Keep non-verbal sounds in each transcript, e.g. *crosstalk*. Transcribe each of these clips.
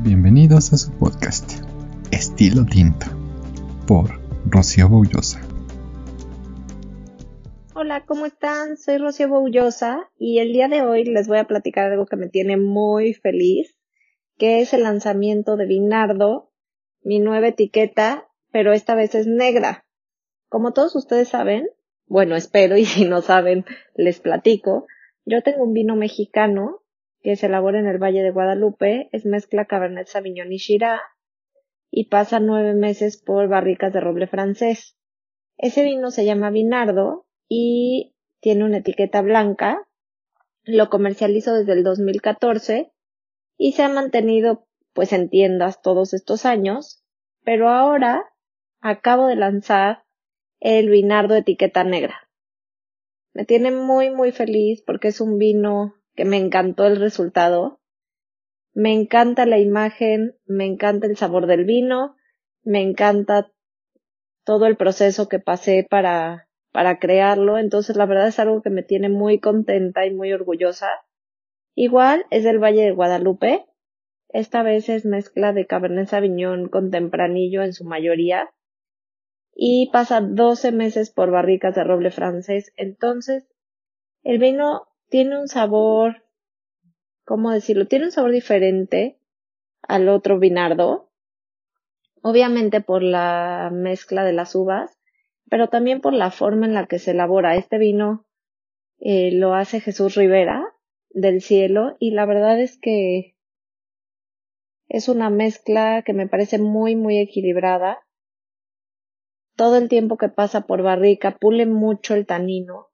Bienvenidos a su podcast, Estilo Tinto, por Rocío Boullosa. Hola, ¿cómo están? Soy Rocío Boullosa y el día de hoy les voy a platicar algo que me tiene muy feliz, que es el lanzamiento de Vinardo, mi nueva etiqueta, pero esta vez es negra. Como todos ustedes saben, bueno, espero y si no saben, les platico, yo tengo un vino mexicano que se elabora en el Valle de Guadalupe, es mezcla Cabernet Sauvignon y Shiraz y pasa nueve meses por barricas de roble francés. Ese vino se llama Vinardo y tiene una etiqueta blanca. Lo comercializo desde el 2014 y se ha mantenido pues en tiendas todos estos años, pero ahora acabo de lanzar el Vinardo etiqueta negra. Me tiene muy muy feliz porque es un vino que me encantó el resultado. Me encanta la imagen, me encanta el sabor del vino, me encanta todo el proceso que pasé para, para crearlo. Entonces, la verdad es algo que me tiene muy contenta y muy orgullosa. Igual es del Valle de Guadalupe. Esta vez es mezcla de Cabernet Sauvignon con tempranillo en su mayoría. Y pasa 12 meses por barricas de roble francés. Entonces, el vino tiene un sabor, ¿cómo decirlo? Tiene un sabor diferente al otro vinardo. Obviamente por la mezcla de las uvas, pero también por la forma en la que se elabora. Este vino eh, lo hace Jesús Rivera del cielo y la verdad es que es una mezcla que me parece muy muy equilibrada. Todo el tiempo que pasa por barrica pule mucho el tanino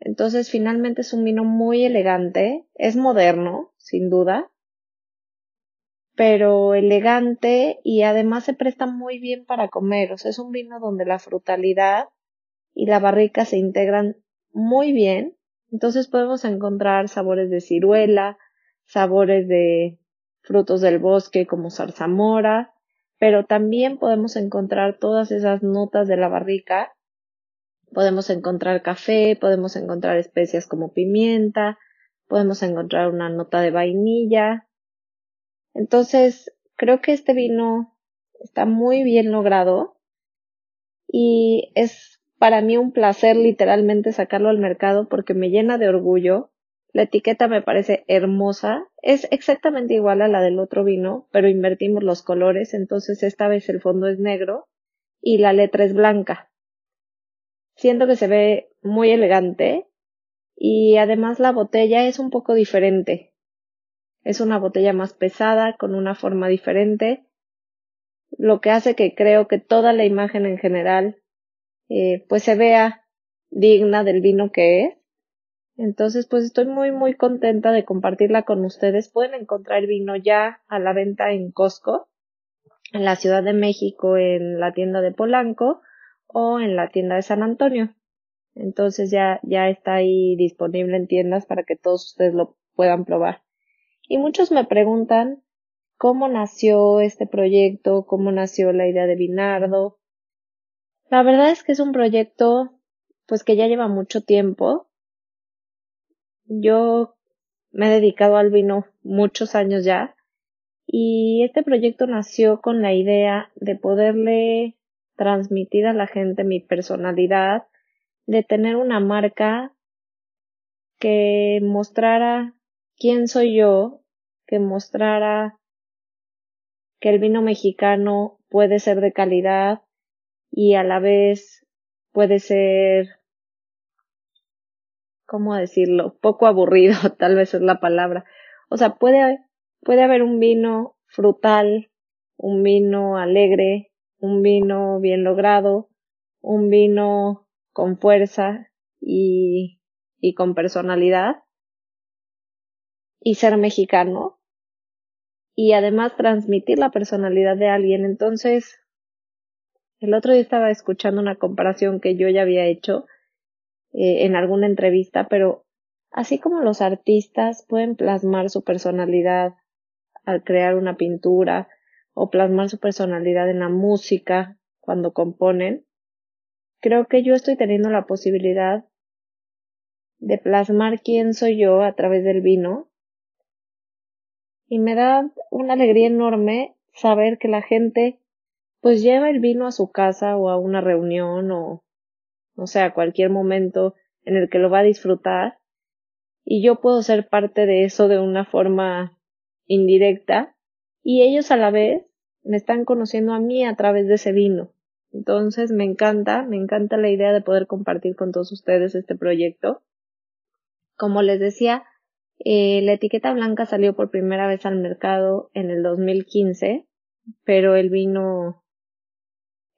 entonces finalmente es un vino muy elegante, es moderno, sin duda, pero elegante y además se presta muy bien para comer. O sea, es un vino donde la frutalidad y la barrica se integran muy bien. Entonces podemos encontrar sabores de ciruela, sabores de frutos del bosque como zarzamora, pero también podemos encontrar todas esas notas de la barrica Podemos encontrar café, podemos encontrar especias como pimienta, podemos encontrar una nota de vainilla. Entonces, creo que este vino está muy bien logrado y es para mí un placer literalmente sacarlo al mercado porque me llena de orgullo. La etiqueta me parece hermosa. Es exactamente igual a la del otro vino, pero invertimos los colores, entonces esta vez el fondo es negro y la letra es blanca. Siento que se ve muy elegante y además la botella es un poco diferente. Es una botella más pesada, con una forma diferente, lo que hace que creo que toda la imagen en general eh, pues se vea digna del vino que es. Entonces, pues estoy muy, muy contenta de compartirla con ustedes. Pueden encontrar vino ya a la venta en Costco, en la Ciudad de México, en la tienda de Polanco, o en la tienda de San Antonio. Entonces ya, ya está ahí disponible en tiendas para que todos ustedes lo puedan probar. Y muchos me preguntan cómo nació este proyecto, cómo nació la idea de Binardo. La verdad es que es un proyecto pues que ya lleva mucho tiempo. Yo me he dedicado al vino muchos años ya y este proyecto nació con la idea de poderle transmitir a la gente mi personalidad, de tener una marca que mostrara quién soy yo, que mostrara que el vino mexicano puede ser de calidad y a la vez puede ser, ¿cómo decirlo? Poco aburrido, *laughs* tal vez es la palabra. O sea, puede, puede haber un vino frutal, un vino alegre, un vino bien logrado, un vino con fuerza y, y con personalidad y ser mexicano y además transmitir la personalidad de alguien. Entonces, el otro día estaba escuchando una comparación que yo ya había hecho eh, en alguna entrevista, pero así como los artistas pueden plasmar su personalidad al crear una pintura, o plasmar su personalidad en la música cuando componen, creo que yo estoy teniendo la posibilidad de plasmar quién soy yo a través del vino. Y me da una alegría enorme saber que la gente pues lleva el vino a su casa o a una reunión o no sé, a cualquier momento en el que lo va a disfrutar. Y yo puedo ser parte de eso de una forma indirecta. Y ellos a la vez me están conociendo a mí a través de ese vino. Entonces me encanta, me encanta la idea de poder compartir con todos ustedes este proyecto. Como les decía, eh, la etiqueta blanca salió por primera vez al mercado en el 2015, pero el vino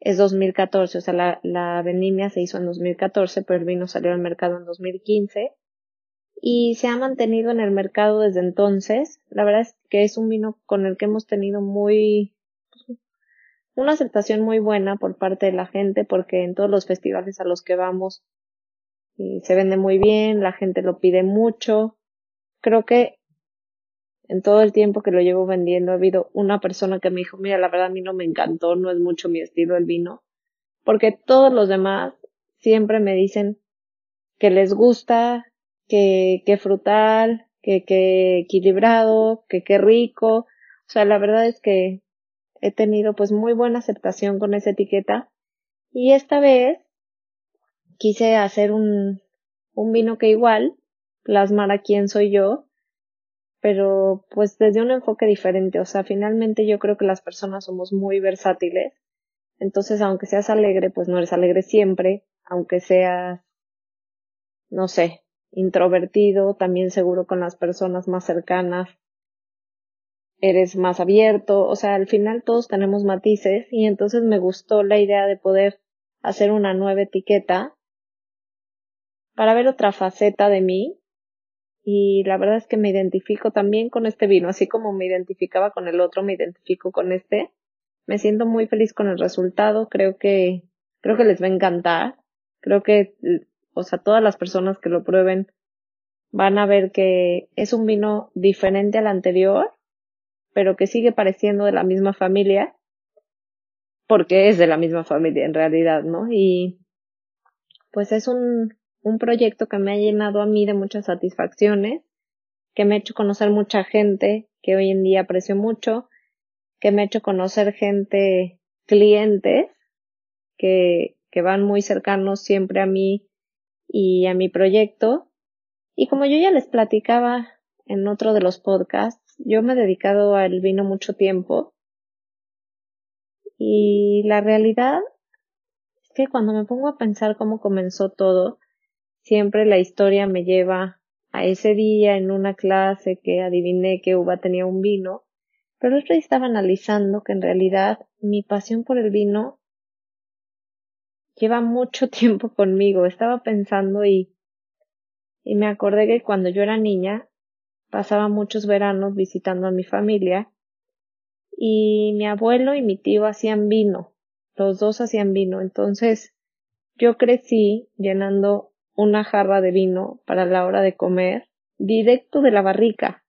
es 2014, o sea, la, la vendimia se hizo en 2014, pero el vino salió al mercado en 2015 y se ha mantenido en el mercado desde entonces. La verdad es que es un vino con el que hemos tenido muy una aceptación muy buena por parte de la gente porque en todos los festivales a los que vamos se vende muy bien, la gente lo pide mucho. Creo que en todo el tiempo que lo llevo vendiendo ha habido una persona que me dijo, mira, la verdad a mí no me encantó, no es mucho mi estilo el vino, porque todos los demás siempre me dicen que les gusta, que, que frutal, que, que equilibrado, que qué rico. O sea, la verdad es que he tenido pues muy buena aceptación con esa etiqueta. Y esta vez quise hacer un, un vino que igual plasmara quién soy yo, pero pues desde un enfoque diferente. O sea, finalmente yo creo que las personas somos muy versátiles. Entonces, aunque seas alegre, pues no eres alegre siempre. Aunque seas, no sé, introvertido, también seguro con las personas más cercanas, eres más abierto, o sea, al final todos tenemos matices y entonces me gustó la idea de poder hacer una nueva etiqueta para ver otra faceta de mí y la verdad es que me identifico también con este vino, así como me identificaba con el otro, me identifico con este. Me siento muy feliz con el resultado, creo que creo que les va a encantar. Creo que o sea, todas las personas que lo prueben van a ver que es un vino diferente al anterior, pero que sigue pareciendo de la misma familia, porque es de la misma familia en realidad, ¿no? Y pues es un, un proyecto que me ha llenado a mí de muchas satisfacciones, que me ha hecho conocer mucha gente que hoy en día aprecio mucho, que me ha hecho conocer gente, clientes, que, que van muy cercanos siempre a mí y a mi proyecto. Y como yo ya les platicaba en otro de los podcasts, yo me he dedicado al vino mucho tiempo. Y la realidad es que cuando me pongo a pensar cómo comenzó todo, siempre la historia me lleva a ese día en una clase que adiviné que uva tenía un vino, pero otro día estaba analizando que en realidad mi pasión por el vino lleva mucho *laughs* tiempo conmigo. Estaba pensando y, y me acordé que cuando yo era niña pasaba muchos veranos visitando a mi familia y mi abuelo y mi tío hacían vino. Los dos hacían vino. Entonces yo crecí llenando una jarra de vino para la hora de comer directo de la barrica.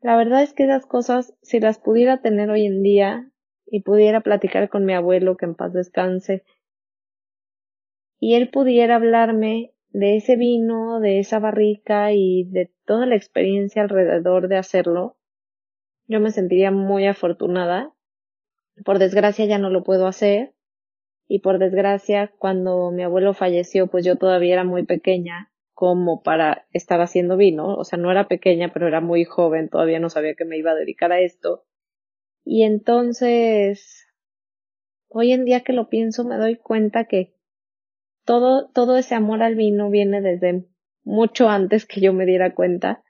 La verdad es que esas cosas, si las pudiera tener hoy en día, y pudiera platicar con mi abuelo que en paz descanse y él pudiera hablarme de ese vino, de esa barrica y de toda la experiencia alrededor de hacerlo, yo me sentiría muy afortunada. Por desgracia ya no lo puedo hacer. Y por desgracia cuando mi abuelo falleció pues yo todavía era muy pequeña como para estar haciendo vino, o sea, no era pequeña pero era muy joven, todavía no sabía que me iba a dedicar a esto. Y entonces, hoy en día que lo pienso, me doy cuenta que todo, todo ese amor al vino viene desde mucho antes que yo me diera cuenta.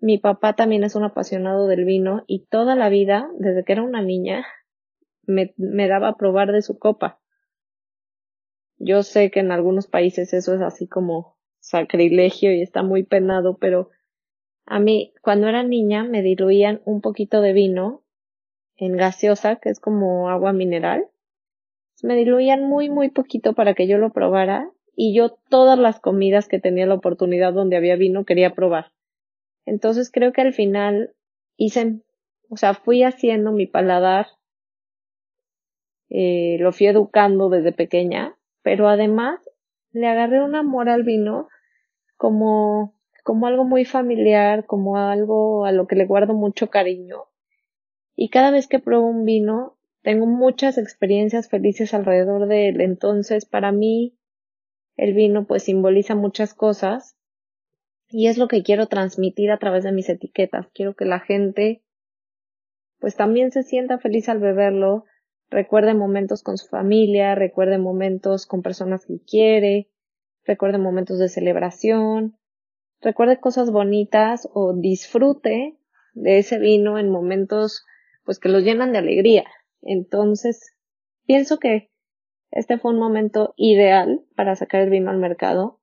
Mi papá también es un apasionado del vino y toda la vida, desde que era una niña, me, me daba a probar de su copa. Yo sé que en algunos países eso es así como sacrilegio y está muy penado, pero a mí, cuando era niña, me diluían un poquito de vino en gaseosa, que es como agua mineral. Me diluían muy, muy poquito para que yo lo probara y yo todas las comidas que tenía la oportunidad donde había vino quería probar. Entonces creo que al final hice, o sea, fui haciendo mi paladar, eh, lo fui educando desde pequeña, pero además le agarré un amor al vino como, como algo muy familiar, como algo a lo que le guardo mucho cariño. Y cada vez que pruebo un vino, tengo muchas experiencias felices alrededor de él. Entonces, para mí, el vino pues simboliza muchas cosas y es lo que quiero transmitir a través de mis etiquetas. Quiero que la gente pues también se sienta feliz al beberlo, recuerde momentos con su familia, recuerde momentos con personas que quiere, recuerde momentos de celebración, recuerde cosas bonitas o disfrute de ese vino en momentos pues que los llenan de alegría. Entonces, pienso que este fue un momento ideal para sacar el vino al mercado.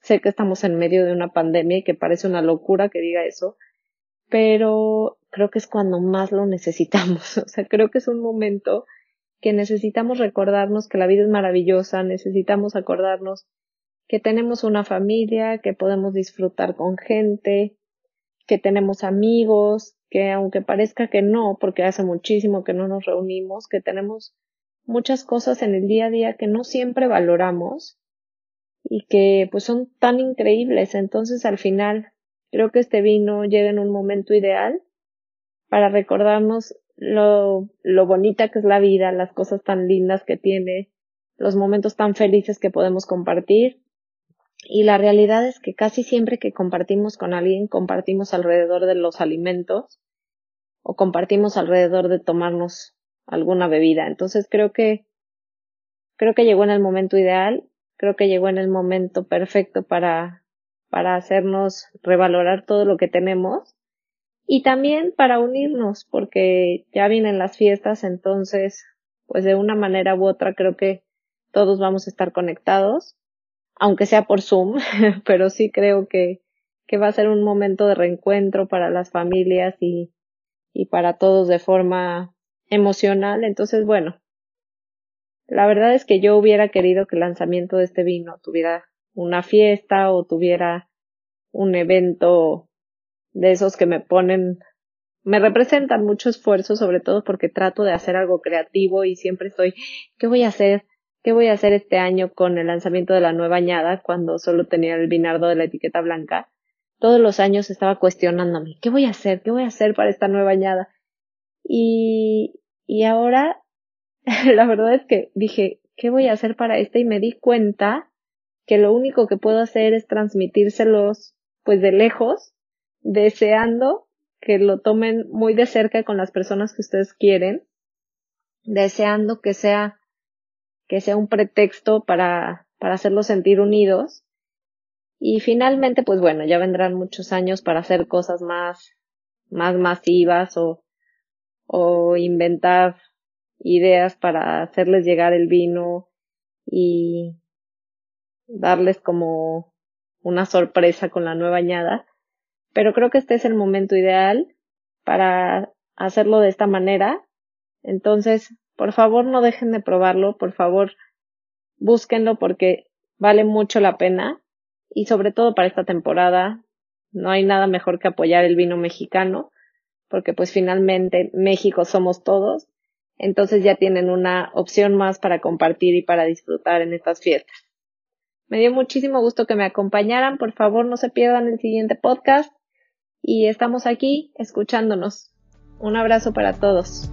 Sé que estamos en medio de una pandemia y que parece una locura que diga eso, pero creo que es cuando más lo necesitamos. *laughs* O sea, creo que es un momento que necesitamos recordarnos que la vida es maravillosa, necesitamos acordarnos que tenemos una familia, que podemos disfrutar con gente, que tenemos amigos, que aunque parezca que no, porque hace muchísimo que no nos reunimos, que tenemos muchas cosas en el día a día que no siempre valoramos y que pues son tan increíbles. Entonces al final creo que este vino llega en un momento ideal para recordarnos lo, lo bonita que es la vida, las cosas tan lindas que tiene, los momentos tan felices que podemos compartir. Y la realidad es que casi siempre que compartimos con alguien, compartimos alrededor de los alimentos o compartimos alrededor de tomarnos alguna bebida. Entonces creo que creo que llegó en el momento ideal, creo que llegó en el momento perfecto para para hacernos revalorar todo lo que tenemos y también para unirnos porque ya vienen las fiestas, entonces pues de una manera u otra creo que todos vamos a estar conectados, aunque sea por Zoom, *laughs* pero sí creo que que va a ser un momento de reencuentro para las familias y, y para todos de forma emocional. Entonces, bueno, la verdad es que yo hubiera querido que el lanzamiento de este vino tuviera una fiesta o tuviera un evento de esos que me ponen, me representan mucho esfuerzo, sobre todo porque trato de hacer algo creativo y siempre estoy, ¿qué voy a hacer? ¿Qué voy a hacer este año con el lanzamiento de la nueva añada cuando solo tenía el vinardo de la etiqueta blanca? Todos los años estaba cuestionándome, ¿qué voy a hacer? ¿Qué voy a hacer para esta nueva añada? Y, y ahora, *laughs* la verdad es que dije, ¿qué voy a hacer para esta? Y me di cuenta que lo único que puedo hacer es transmitírselos, pues de lejos, deseando que lo tomen muy de cerca con las personas que ustedes quieren, deseando que sea, que sea un pretexto para, para hacerlos sentir unidos. Y finalmente, pues bueno, ya vendrán muchos años para hacer cosas más, más masivas o, o inventar ideas para hacerles llegar el vino y darles como una sorpresa con la nueva añada. Pero creo que este es el momento ideal para hacerlo de esta manera. Entonces, por favor, no dejen de probarlo, por favor, búsquenlo porque vale mucho la pena y sobre todo para esta temporada no hay nada mejor que apoyar el vino mexicano porque pues finalmente México somos todos, entonces ya tienen una opción más para compartir y para disfrutar en estas fiestas. Me dio muchísimo gusto que me acompañaran, por favor no se pierdan el siguiente podcast y estamos aquí escuchándonos. Un abrazo para todos.